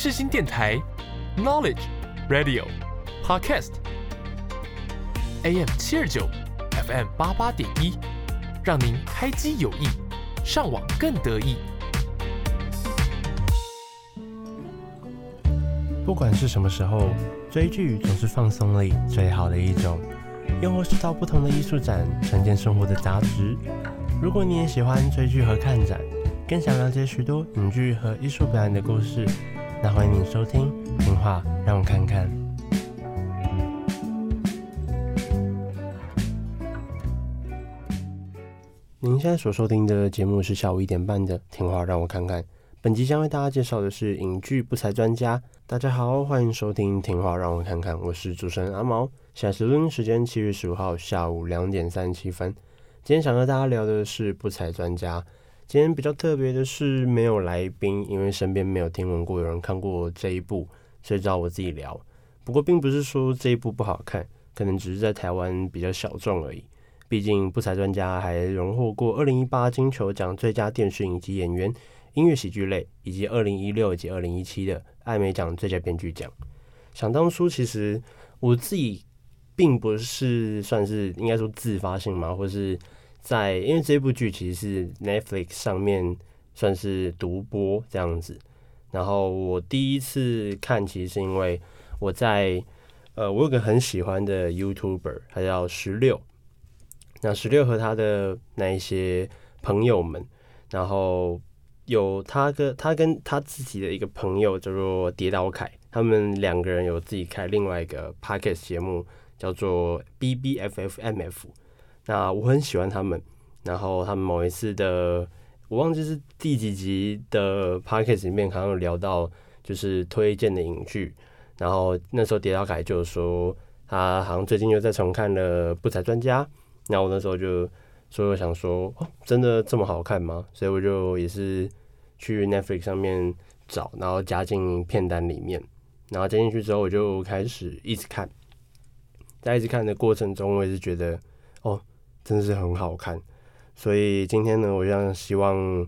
世新电台，Knowledge Radio Podcast AM 七二九，FM 八八点一，让您开机有益，上网更得意。不管是什么时候，追剧总是放松里最好的一种，又或是到不同的艺术展，沉淀生活的杂质。如果你也喜欢追剧和看展，更想了解许多影剧和艺术表演的故事，那欢迎你收听《听话让我看看》。您现在所收听的节目是下午一点半的《听话让我看看》。本集将为大家介绍的是影剧不才专家。大家好，欢迎收听《听话让我看看》，我是主持人阿毛。现在是录音时间，七月十五号下午两点三十七分。今天想和大家聊的是不才专家。今天比较特别的是没有来宾，因为身边没有听闻过有人看过这一部，所以找我自己聊。不过并不是说这一部不好看，可能只是在台湾比较小众而已。毕竟不才专家还荣获过二零一八金球奖最佳电视影集演员、音乐喜剧类，以及二零一六以及二零一七的艾美奖最佳编剧奖。想当初，其实我自己并不是算是应该说自发性嘛，或是。在，因为这部剧其实是 Netflix 上面算是独播这样子，然后我第一次看，其实是因为我在呃，我有个很喜欢的 YouTuber，他叫十六，那十六和他的那一些朋友们，然后有他跟他跟他自己的一个朋友叫做跌倒凯，他们两个人有自己开另外一个 Podcast 节目，叫做 BBFFMF。那我很喜欢他们，然后他们某一次的，我忘记是第几集的 podcast 里面，好像有聊到就是推荐的影剧，然后那时候跌倒凯就说他好像最近又在重看了《不才专家》，然后我那时候就说我想说哦，真的这么好看吗？所以我就也是去 Netflix 上面找，然后加进片单里面，然后加进去之后我就开始一直看，在一直看的过程中，我也是觉得。真的是很好看，所以今天呢，我就希望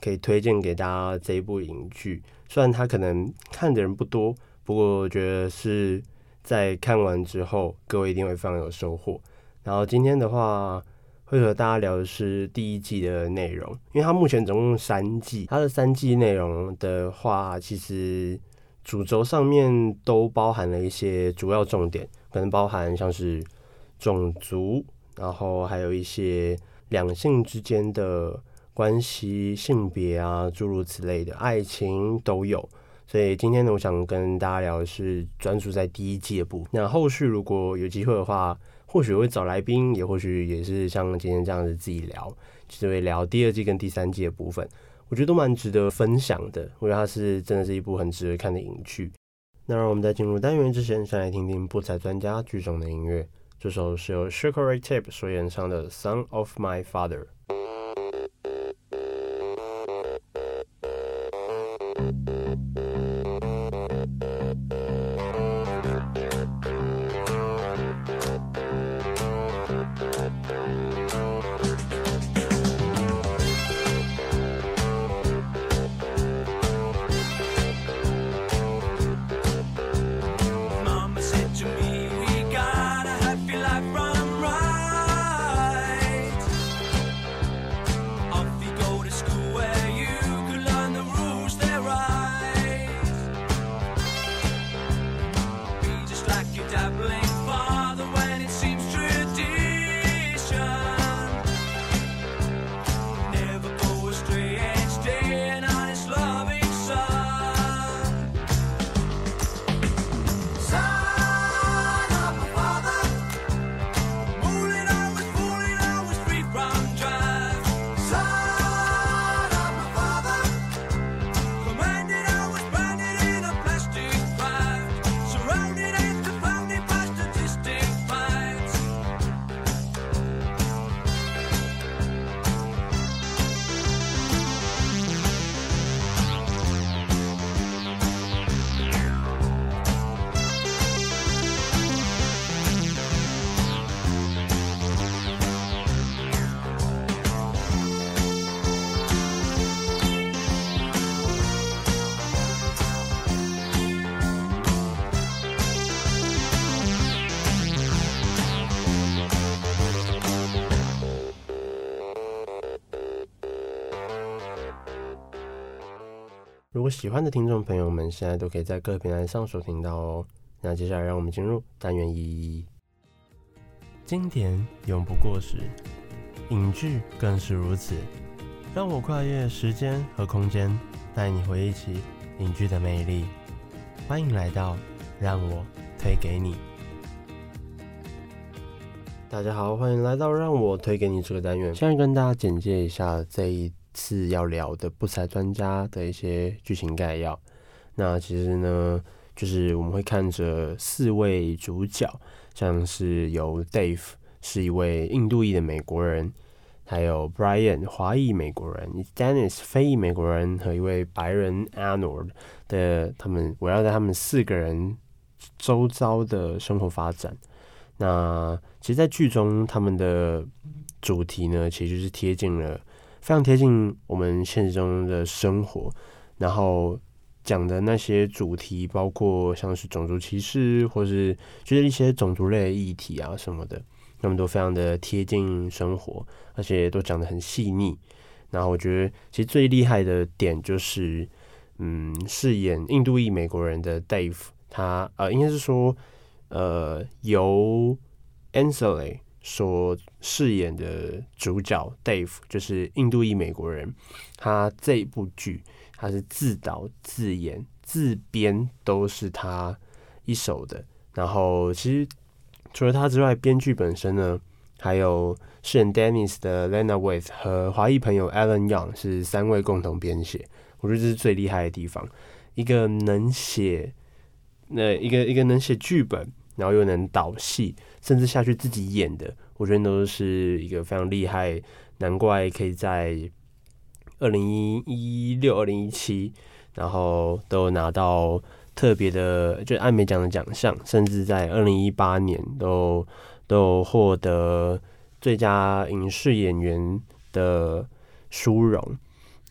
可以推荐给大家这一部影剧。虽然它可能看的人不多，不过我觉得是在看完之后，各位一定会非常有收获。然后今天的话，会和大家聊的是第一季的内容，因为它目前总共三季，它的三季内容的话，其实主轴上面都包含了一些主要重点，可能包含像是种族。然后还有一些两性之间的关系、性别啊，诸如此类的爱情都有。所以今天呢，我想跟大家聊的是专注在第一季的部分。那后续如果有机会的话，或许会找来宾，也或许也是像今天这样子自己聊，就是会聊第二季跟第三季的部分。我觉得都蛮值得分享的。我觉得它是真的是一部很值得看的影剧。那让我们在进入单元之前，先来听听不才专家剧中的音乐。这首是由 Sugar Ray Tape 所演唱的《Son of My Father》。 如果喜欢的听众朋友们，现在都可以在各平台上收听到哦。那接下来让我们进入单元一，经典永不过时，影剧更是如此。让我跨越时间和空间，带你回忆起影剧的魅力。欢迎来到让我推给你。大家好，欢迎来到让我推给你这个单元。先跟大家简介一下这一次要聊的不才专家的一些剧情概要。那其实呢，就是我们会看着四位主角，像是由 Dave 是一位印度裔的美国人，还有 Brian 华裔美国人，Dennis 非裔美国人和一位白人 Arnold 的他们围绕在他们四个人周遭的生活发展。那其实，在剧中，他们的主题呢，其实就是贴近了，非常贴近我们现实中的生活。然后讲的那些主题，包括像是种族歧视，或是就是一些种族类议题啊什么的，他们都非常的贴近生活，而且都讲得很细腻。然后我觉得，其实最厉害的点就是，嗯，饰演印度裔美国人的 Dave，他呃，应该是说。呃，由 Ansel 所饰演的主角 Dave 就是印度裔美国人，他这一部剧他是自导自演自编都是他一手的。然后其实除了他之外，编剧本身呢，还有饰演 Dennis 的 Lena w i t h 和华裔朋友 Alan Young 是三位共同编写。我觉得这是最厉害的地方，一个能写那一个一个能写剧本。然后又能导戏，甚至下去自己演的，我觉得都是一个非常厉害，难怪可以在二零一六、二零一七，然后都拿到特别的，就艾美奖的奖项，甚至在二零一八年都都获得最佳影视演员的殊荣。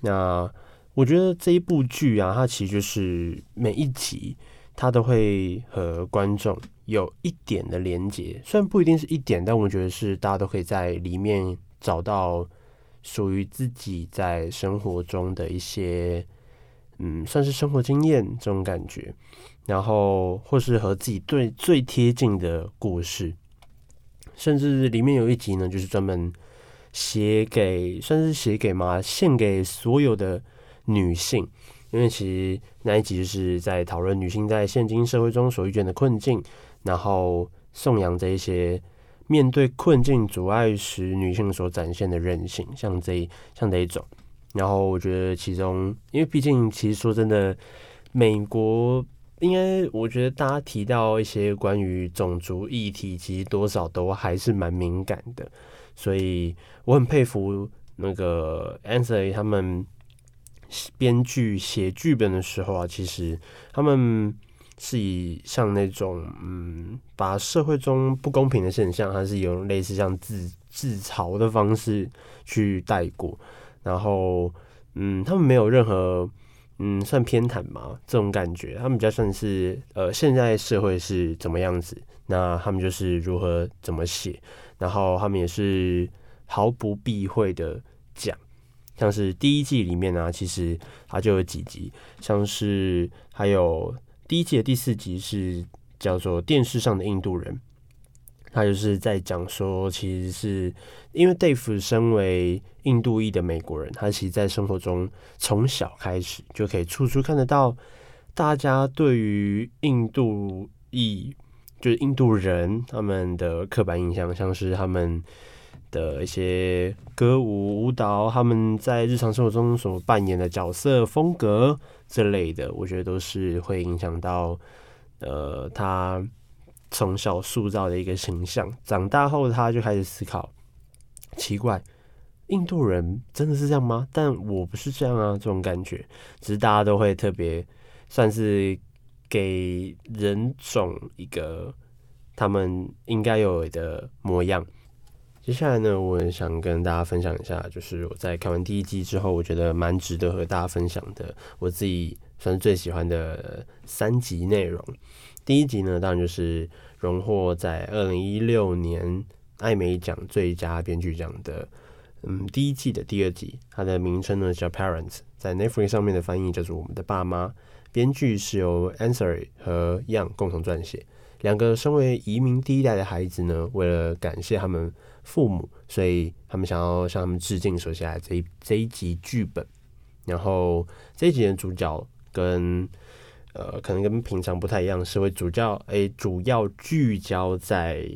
那我觉得这一部剧啊，它其实就是每一集他都会和观众。有一点的连接，虽然不一定是一点，但我觉得是大家都可以在里面找到属于自己在生活中的一些，嗯，算是生活经验这种感觉，然后或是和自己最最贴近的故事，甚至里面有一集呢，就是专门写给，算是写给嘛，献给所有的女性，因为其实那一集就是在讨论女性在现今社会中所遇见的困境。然后颂扬这一些面对困境阻碍时女性所展现的韧性，像这一像这一种。然后我觉得其中，因为毕竟其实说真的，美国应该我觉得大家提到一些关于种族议题，其实多少都还是蛮敏感的。所以我很佩服那个 Ansel 他们编剧写剧本的时候啊，其实他们。是以像那种嗯，把社会中不公平的现象，还是有类似像自自嘲的方式去带过，然后嗯，他们没有任何嗯，算偏袒嘛这种感觉，他们比较算是呃，现在社会是怎么样子，那他们就是如何怎么写，然后他们也是毫不避讳的讲，像是第一季里面呢、啊，其实它就有几集，像是还有。第一季的第四集是叫做《电视上的印度人》，他就是在讲说，其实是因为 Dave 身为印度裔的美国人，他其实在生活中从小开始就可以处处看得到大家对于印度裔，就是印度人他们的刻板印象，像是他们的一些歌舞舞蹈，他们在日常生活中所扮演的角色风格。这类的，我觉得都是会影响到，呃，他从小塑造的一个形象。长大后，他就开始思考，奇怪，印度人真的是这样吗？但我不是这样啊，这种感觉，只是大家都会特别算是给人种一个他们应该有的模样。接下来呢，我很想跟大家分享一下，就是我在看完第一季之后，我觉得蛮值得和大家分享的，我自己算是最喜欢的三集内容。第一集呢，当然就是荣获在二零一六年艾美奖最佳编剧奖的，嗯，第一季的第二集，它的名称呢叫《Parents》，在 Netflix 上面的翻译叫做《我们的爸妈》，编剧是由 Ansari 和 Young 共同撰写。两个身为移民第一代的孩子呢，为了感谢他们父母，所以他们想要向他们致敬，所写下来这一这一集剧本。然后这一集的主角跟呃，可能跟平常不太一样，是为主教诶，主要聚焦在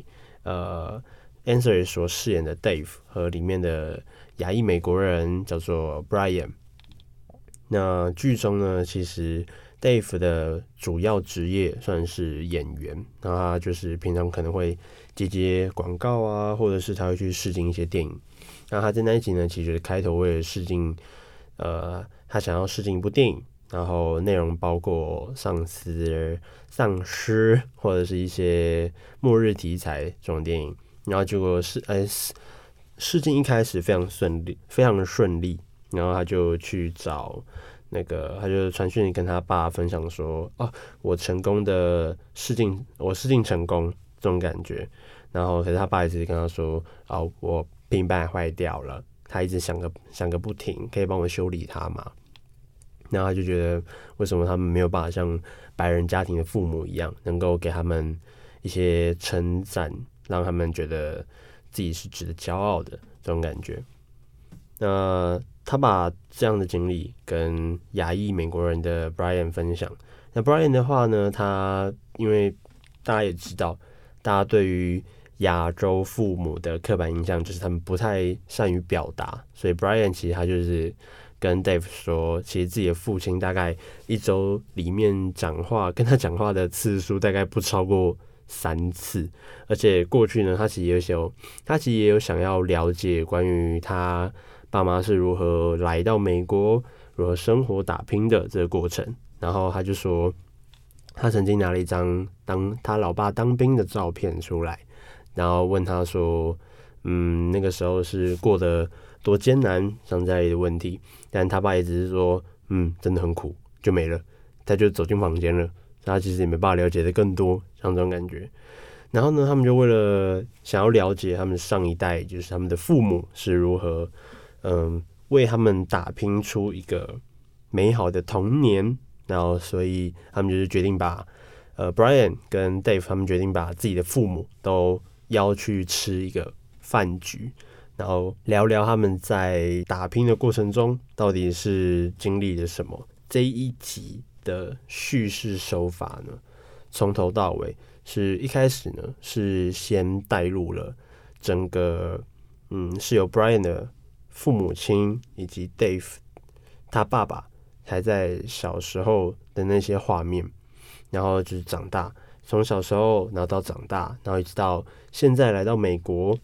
呃 a n s w e r 所饰演的 Dave 和里面的亚裔美国人叫做 Brian。那剧中呢，其实 Dave 的主要职业算是演员，那他就是平常可能会接接广告啊，或者是他会去试镜一些电影。那他在那一集呢，其实开头为了试镜，呃，他想要试镜一部电影，然后内容包括丧尸、丧尸或者是一些末日题材这种电影。然后结果试，哎，试试镜一开始非常顺利，非常的顺利，然后他就去找。那个，他就传讯跟他爸分享说：“哦，我成功的试镜，我试镜成功这种感觉。”然后，可是他爸一直跟他说：“哦，我平板坏掉了，他一直响个响个不停，可以帮我修理它吗？”然后他就觉得，为什么他们没有办法像白人家庭的父母一样，能够给他们一些称赞，让他们觉得自己是值得骄傲的这种感觉？那。他把这样的经历跟亚裔美国人的 Brian 分享。那 Brian 的话呢，他因为大家也知道，大家对于亚洲父母的刻板印象就是他们不太善于表达，所以 Brian 其实他就是跟 Dave 说，其实自己的父亲大概一周里面讲话跟他讲话的次数大概不超过三次，而且过去呢，他其实也有他其实也有想要了解关于他。爸妈是如何来到美国，如何生活打拼的这个过程。然后他就说，他曾经拿了一张当他老爸当兵的照片出来，然后问他说：“嗯，那个时候是过得多艰难，像这样的问题。”但他爸也只是说：“嗯，真的很苦。”就没了。他就走进房间了。他其实也没办法了解的更多，像这种感觉。然后呢，他们就为了想要了解他们上一代，就是他们的父母是如何。嗯，为他们打拼出一个美好的童年，然后所以他们就是决定把呃，Brian 跟 Dave 他们决定把自己的父母都邀去吃一个饭局，然后聊聊他们在打拼的过程中到底是经历了什么。这一集的叙事手法呢，从头到尾是一开始呢是先带入了整个嗯是由 Brian 的。父母亲以及 Dave 他爸爸还在小时候的那些画面，然后就是长大，从小时候然后到长大，然后一直到现在来到美国，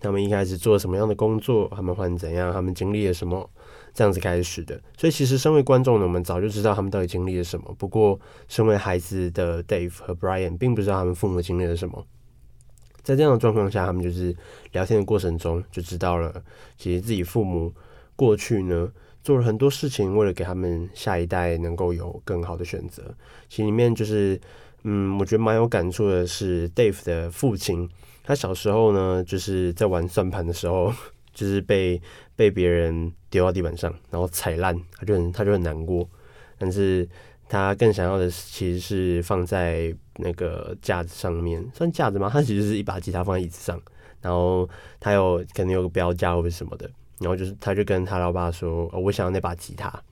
他们一开始做什么样的工作，他们换怎样，他们经历了什么，这样子开始的。所以其实身为观众呢，我们早就知道他们到底经历了什么。不过身为孩子的 Dave 和 Brian 并不知道他们父母经历了什么。在这样的状况下，他们就是聊天的过程中就知道了，其实自己父母过去呢做了很多事情，为了给他们下一代能够有更好的选择。其里面就是，嗯，我觉得蛮有感触的是 Dave 的父亲，他小时候呢就是在玩算盘的时候，就是被被别人丢到地板上，然后踩烂，他就很他就很难过，但是。他更想要的其实是放在那个架子上面，算架子吗？他其实是一把吉他放在椅子上，然后他有可能有个标价或者什么的，然后就是他就跟他老爸说：“哦，我想要那把吉他。”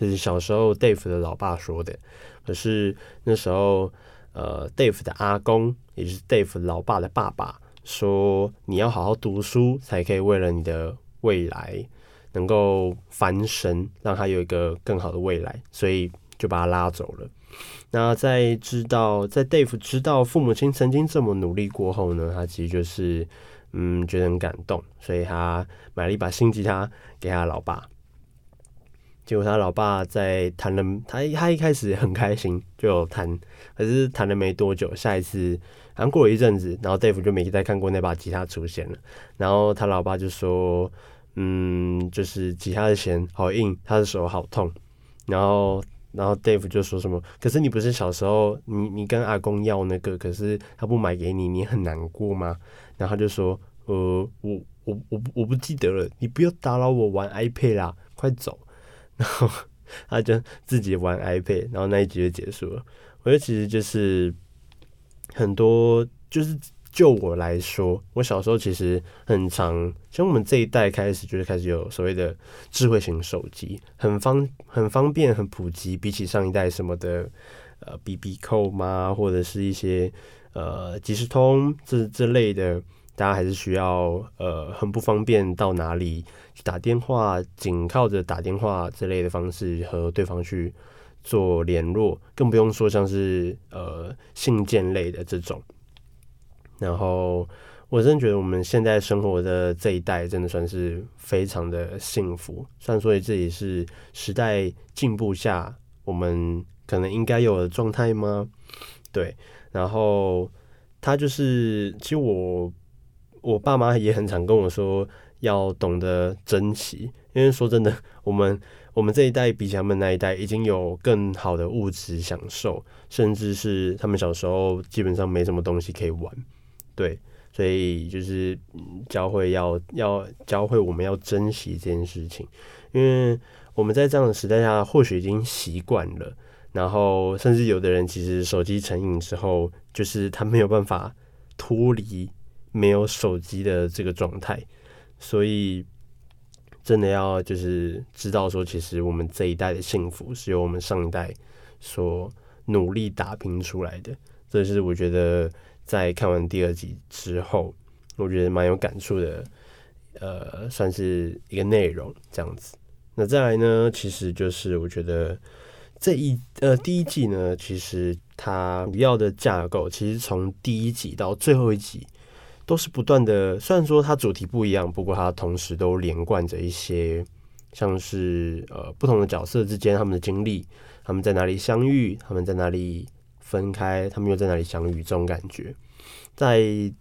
就是小时候 Dave 的老爸说的。可是那时候，呃，Dave 的阿公，也就是 Dave 老爸的爸爸说：“你要好好读书，才可以为了你的未来能够翻身，让他有一个更好的未来。”所以。就把他拉走了。那在知道，在 Dave 知道父母亲曾经这么努力过后呢，他其实就是嗯觉得很感动，所以他买了一把新吉他给他老爸。结果他老爸在弹了，他他一开始很开心就有弹，可是弹了没多久，下一次好像过了一阵子，然后 Dave 就没再看过那把吉他出现了。然后他老爸就说：“嗯，就是吉他的弦好硬，他的手好痛。”然后。然后 Dave 就说什么？可是你不是小时候，你你跟阿公要那个，可是他不买给你，你很难过吗？然后他就说，呃，我我我我不记得了，你不要打扰我玩 iPad 啦，快走。然后他就自己玩 iPad，然后那一集就结束了。我觉得其实就是很多，就是就我来说，我小时候其实很常，从我们这一代开始就是开始有所谓的智慧型手机，很方很方便很普及，比起上一代什么的呃，BB 扣嘛，或者是一些呃即时通这这类的。大家还是需要呃很不方便到哪里去打电话，仅靠着打电话之类的方式和对方去做联络，更不用说像是呃信件类的这种。然后我真的觉得我们现在生活的这一代真的算是非常的幸福，虽然说这也是时代进步下我们可能应该有的状态吗？对，然后他就是其实我。我爸妈也很常跟我说，要懂得珍惜，因为说真的，我们我们这一代比起他们那一代，已经有更好的物质享受，甚至是他们小时候基本上没什么东西可以玩，对，所以就是教会要要教会我们要珍惜这件事情，因为我们在这样的时代下，或许已经习惯了，然后甚至有的人其实手机成瘾之后，就是他没有办法脱离。没有手机的这个状态，所以真的要就是知道说，其实我们这一代的幸福是由我们上一代所努力打拼出来的。这是我觉得在看完第二集之后，我觉得蛮有感触的，呃，算是一个内容这样子。那再来呢，其实就是我觉得这一呃第一季呢，其实它主要的架构，其实从第一集到最后一集。都是不断的，虽然说它主题不一样，不过它同时都连贯着一些，像是呃不同的角色之间他们的经历，他们在哪里相遇，他们在哪里分开，他们又在哪里相遇，这种感觉。在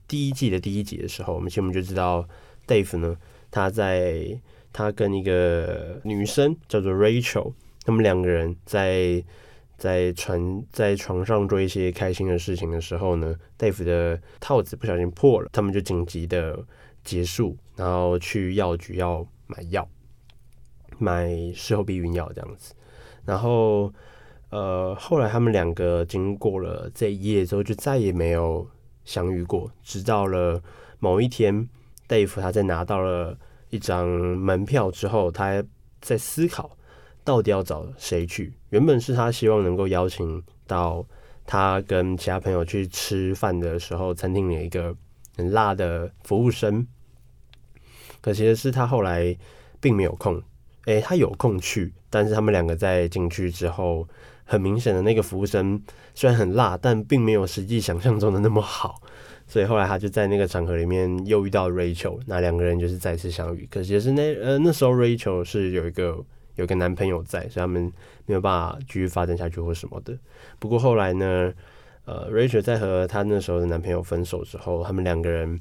第一季的第一集的时候，我们其实我们就知道，Dave 呢，他在他跟一个女生叫做 Rachel，他们两个人在。在床在床上做一些开心的事情的时候呢，Dave 的套子不小心破了，他们就紧急的结束，然后去药局要买药，买事后避孕药这样子。然后呃，后来他们两个经过了这一夜之后，就再也没有相遇过。直到了某一天，Dave 他在拿到了一张门票之后，他在思考。到底要找谁去？原本是他希望能够邀请到他跟其他朋友去吃饭的时候，餐厅里一个很辣的服务生。可惜的是，他后来并没有空。诶、他有空去，但是他们两个在进去之后，很明显的那个服务生虽然很辣，但并没有实际想象中的那么好。所以后来他就在那个场合里面又遇到 Rachel，那两个人就是再次相遇。可是也是那呃那时候 Rachel 是有一个。有一个男朋友在，所以他们没有办法继续发展下去或什么的。不过后来呢，呃，Rachel 在和她那时候的男朋友分手之后，他们两个人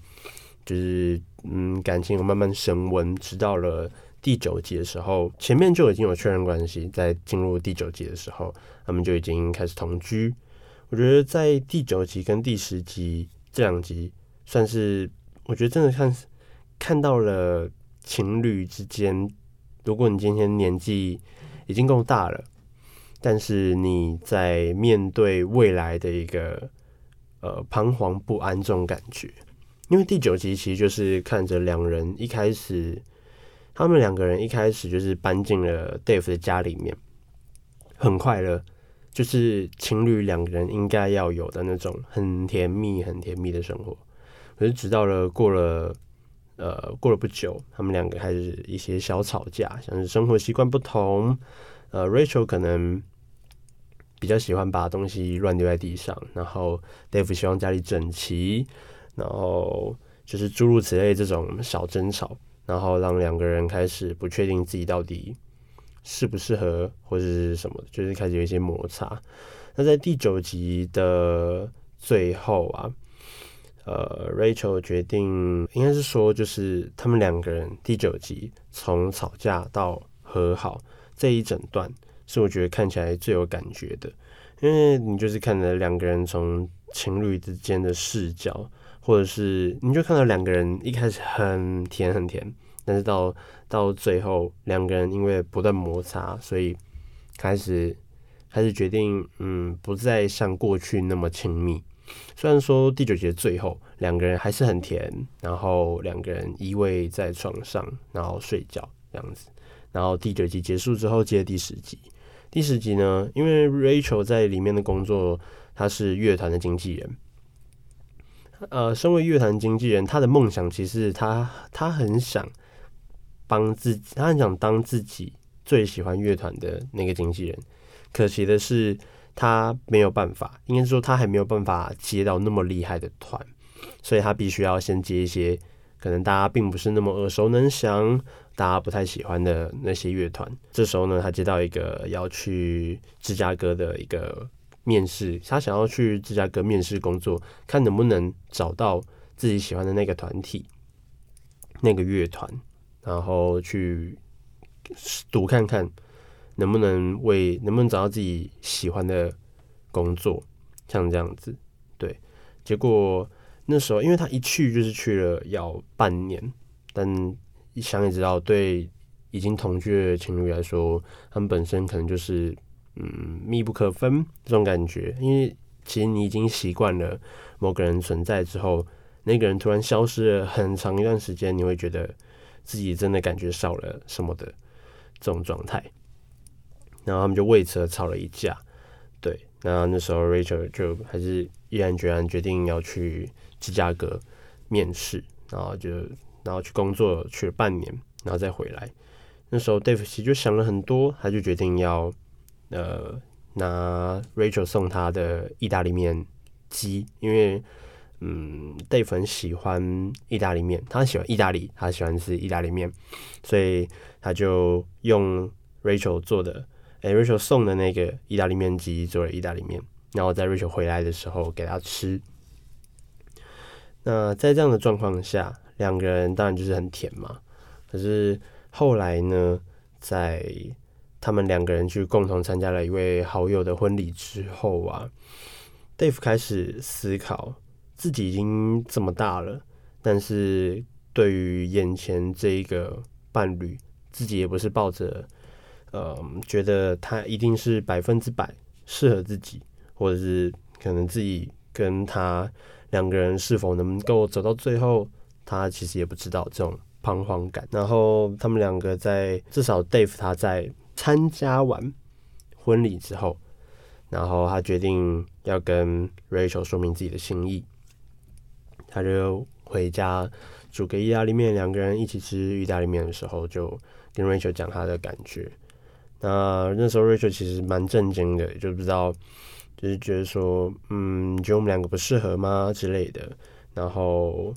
就是嗯，感情有慢慢升温。直到了第九集的时候，前面就已经有确认关系，在进入第九集的时候，他们就已经开始同居。我觉得在第九集跟第十集这两集，算是我觉得真的看看到了情侣之间。如果你今天年纪已经够大了，但是你在面对未来的一个呃彷徨不安这种感觉，因为第九集其实就是看着两人一开始，他们两个人一开始就是搬进了 Dave 的家里面，很快乐，就是情侣两个人应该要有的那种很甜蜜、很甜蜜的生活。可是直到了过了。呃，过了不久，他们两个开始一些小吵架，像是生活习惯不同。呃，Rachel 可能比较喜欢把东西乱丢在地上，然后 Dave 希望家里整齐，然后就是诸如此类这种小争吵，然后让两个人开始不确定自己到底适不适合或者是什么，就是开始有一些摩擦。那在第九集的最后啊。呃，Rachel 决定，应该是说，就是他们两个人第九集从吵架到和好这一整段，是我觉得看起来最有感觉的，因为你就是看着两个人从情侣之间的视角，或者是你就看到两个人一开始很甜很甜，但是到到最后，两个人因为不断摩擦，所以开始开始决定，嗯，不再像过去那么亲密。虽然说第九集最后两个人还是很甜，然后两个人依偎在床上，然后睡觉这样子。然后第九集结束之后，接第十集。第十集呢，因为 Rachel 在里面的工作，他是乐团的经纪人。呃，身为乐团经纪人，他的梦想其实他他很想。帮自己，他很想当自己最喜欢乐团的那个经纪人。可惜的是，他没有办法，应该说他还没有办法接到那么厉害的团，所以他必须要先接一些可能大家并不是那么耳熟能详、大家不太喜欢的那些乐团。这时候呢，他接到一个要去芝加哥的一个面试，他想要去芝加哥面试工作，看能不能找到自己喜欢的那个团体、那个乐团。然后去赌看看能不能为能不能找到自己喜欢的工作，像这样子。对，结果那时候因为他一去就是去了要半年，但一想也知道，对已经同居的情侣来说，他们本身可能就是嗯密不可分这种感觉。因为其实你已经习惯了某个人存在之后，那个人突然消失了很长一段时间，你会觉得。自己真的感觉少了什么的这种状态，然后他们就为此而吵了一架。对，那那时候 Rachel 就还是毅然决然决定要去芝加哥面试，然后就然后去工作去了半年，然后再回来。那时候 Dave 其实就想了很多，他就决定要呃拿 Rachel 送他的意大利面机，因为。嗯，Dave 很喜欢意大利面，他喜欢意大利，他喜欢吃意大利面，所以他就用 Rachel 做的，哎、，Rachel 送的那个意大利面机做了意大利面，然后在 Rachel 回来的时候给他吃。那在这样的状况下，两个人当然就是很甜嘛。可是后来呢，在他们两个人去共同参加了一位好友的婚礼之后啊，Dave 开始思考。自己已经这么大了，但是对于眼前这一个伴侣，自己也不是抱着，呃，觉得他一定是百分之百适合自己，或者是可能自己跟他两个人是否能够走到最后，他其实也不知道这种彷徨感。然后他们两个在至少 Dave 他在参加完婚礼之后，然后他决定要跟 Rachel 说明自己的心意。他就回家煮个意大利面，两个人一起吃意大利面的时候，就跟 Rachel 讲他的感觉。那那时候 Rachel 其实蛮震惊的，就不知道，就是觉得说，嗯，你觉得我们两个不适合吗之类的。然后，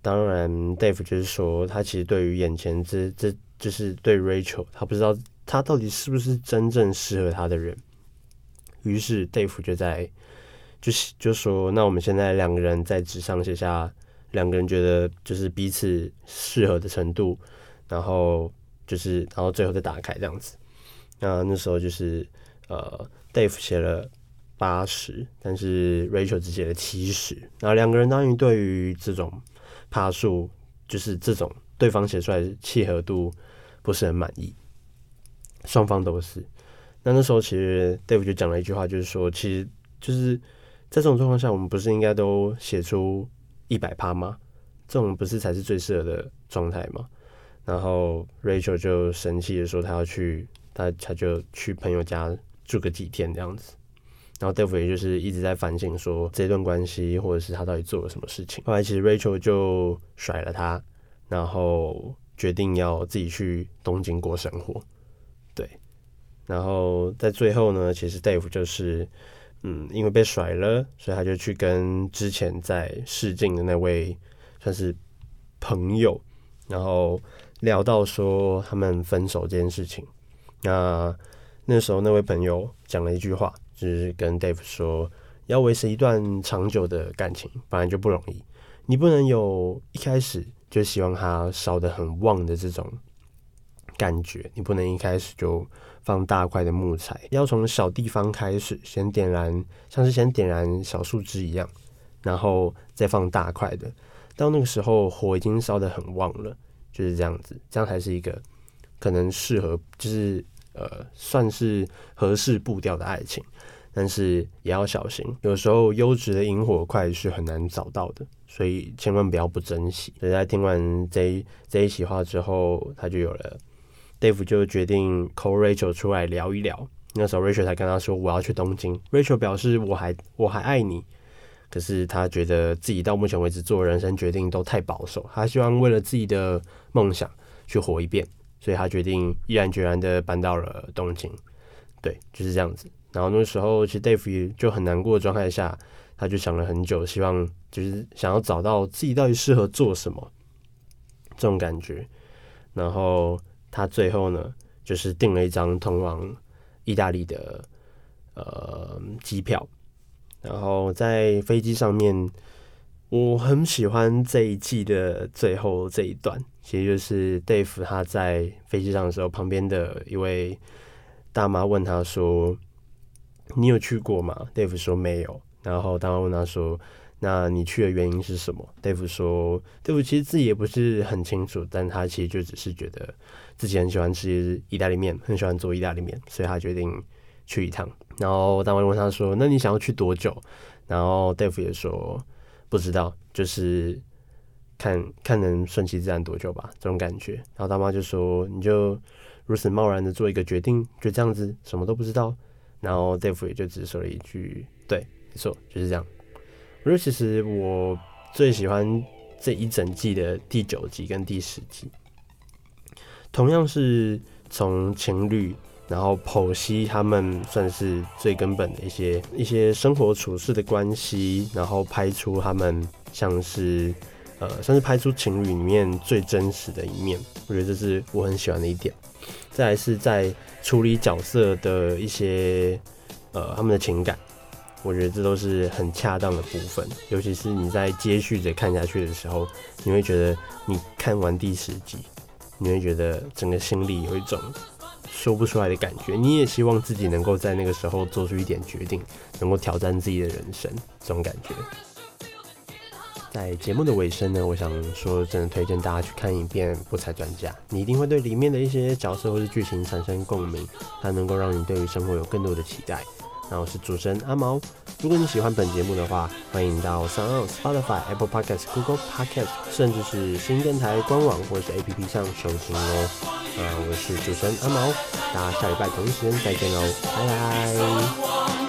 当然 Dave 就是说，他其实对于眼前这这就是对 Rachel，他不知道他到底是不是真正适合他的人。于是 Dave 就在。就是就说，那我们现在两个人在纸上写下两个人觉得就是彼此适合的程度，然后就是然后最后再打开这样子。那那时候就是呃，Dave 写了八十，但是 Rachel 只写了七十。然后两个人当然对于这种爬数，就是这种对方写出来的契合度不是很满意，双方都是。那那时候其实 Dave 就讲了一句话，就是说，其实就是。在这种状况下，我们不是应该都写出一百趴吗？这种不是才是最适合的状态吗？然后 Rachel 就生气的说，他要去，他他就去朋友家住个几天这样子。然后 Dave 也就是一直在反省说这段关系，或者是他到底做了什么事情。后来其实 Rachel 就甩了他，然后决定要自己去东京过生活。对，然后在最后呢，其实 Dave 就是。嗯，因为被甩了，所以他就去跟之前在试镜的那位算是朋友，然后聊到说他们分手这件事情。那那时候那位朋友讲了一句话，就是跟 Dave 说，要维持一段长久的感情，本来就不容易，你不能有一开始就希望他烧得很旺的这种感觉，你不能一开始就。放大块的木材，要从小地方开始，先点燃，像是先点燃小树枝一样，然后再放大块的。到那个时候，火已经烧得很旺了，就是这样子，这样才是一个可能适合，就是呃，算是合适步调的爱情。但是也要小心，有时候优质的萤火块是很难找到的，所以千万不要不珍惜。所以在听完这一这一席话之后，他就有了，Dave 就决定 call Rachel 出来聊一聊。那时候 Rachel 才跟他说：“我要去东京。”Rachel 表示：“我还我还爱你。”可是他觉得自己到目前为止做人生决定都太保守，他希望为了自己的梦想去活一遍，所以他决定毅然决然的搬到了东京。对，就是这样子。然后那时候，其实 Dave 就很难过的状态下，他就想了很久，希望就是想要找到自己到底适合做什么这种感觉。然后他最后呢，就是订了一张通往意大利的呃机票。然后在飞机上面，我很喜欢这一季的最后这一段，其实就是 Dave 他在飞机上的时候，旁边的一位大妈问他说。你有去过吗？Dave 说没有。然后大妈问他说：“那你去的原因是什么？”Dave 说：“Dave 其实自己也不是很清楚，但他其实就只是觉得自己很喜欢吃意大利面，很喜欢做意大利面，所以他决定去一趟。”然后当我问他说：“那你想要去多久？”然后 Dave 也说：“不知道，就是看看能顺其自然多久吧，这种感觉。”然后大妈就说：“你就如此贸然的做一个决定，就这样子什么都不知道。”然后 Dave 也就只说了一句：“对，没错，就是这样。”我说：“其实我最喜欢这一整季的第九集跟第十集，同样是从情侣，然后剖析他们算是最根本的一些一些生活处事的关系，然后拍出他们像是呃，算是拍出情侣里面最真实的一面。我觉得这是我很喜欢的一点。再来是在。”处理角色的一些呃，他们的情感，我觉得这都是很恰当的部分。尤其是你在接续着看下去的时候，你会觉得你看完第十集，你会觉得整个心里有一种说不出来的感觉。你也希望自己能够在那个时候做出一点决定，能够挑战自己的人生，这种感觉。在节目的尾声呢，我想说，真的推荐大家去看一遍《不才专家》，你一定会对里面的一些角色或是剧情产生共鸣，它能够让你对于生活有更多的期待。那我是主持人阿毛，如果你喜欢本节目的话，欢迎到 Sound、Spotify、Apple Podcasts、Google Podcasts，甚至是新电台官网或者是 APP 上收听哦。呃，我是主持人阿毛，大家下礼拜同一时间再见喽，拜拜。